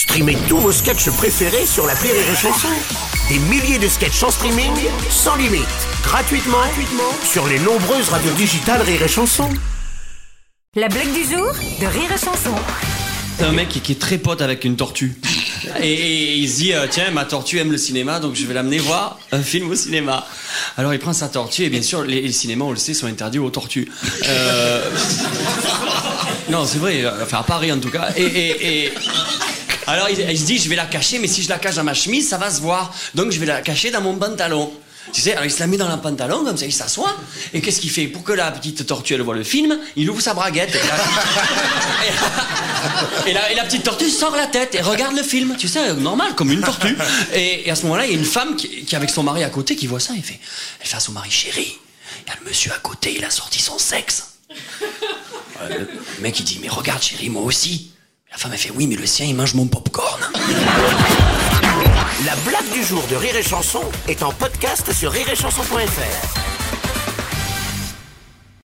Streamez tous vos sketchs préférés sur la Rire et Chanson. Des milliers de sketchs en streaming, sans limite, gratuitement, gratuitement sur les nombreuses radios digitales Rire et Chanson. La blague du jour de Rire et Chanson. C'est un mec qui, qui est très pote avec une tortue. Et, et il se dit, euh, tiens, ma tortue aime le cinéma, donc je vais l'amener voir un film au cinéma. Alors il prend sa tortue, et bien sûr, les, les cinémas, on le sait, sont interdits aux tortues. Euh, Non, c'est vrai, euh, enfin à Paris en tout cas. Et, et- et- Alors il, se dit, je vais la cacher, mais si je la cache dans ma chemise, ça va se voir. Donc je vais la cacher dans mon pantalon. Tu sais, alors il se la met dans le pantalon, comme ça, il s'assoit. Et qu'est-ce qu'il fait? Pour que la petite tortue, elle voit le film, il ouvre sa braguette. Et la, et la petite tortue sort la tête et regarde le film, tu sais, normal, comme une tortue. Et, à ce moment-là, il y a une femme qui, qui avec son mari à côté qui voit ça et fait, elle fait à son mari, chéri, il y a le monsieur à côté, il a sorti son sexe. Euh, le mec il dit, mais regarde chéri, moi aussi. La femme elle fait, oui, mais le sien il mange mon popcorn. La blague du jour de Rire et Chanson est en podcast sur rireetchanson.fr.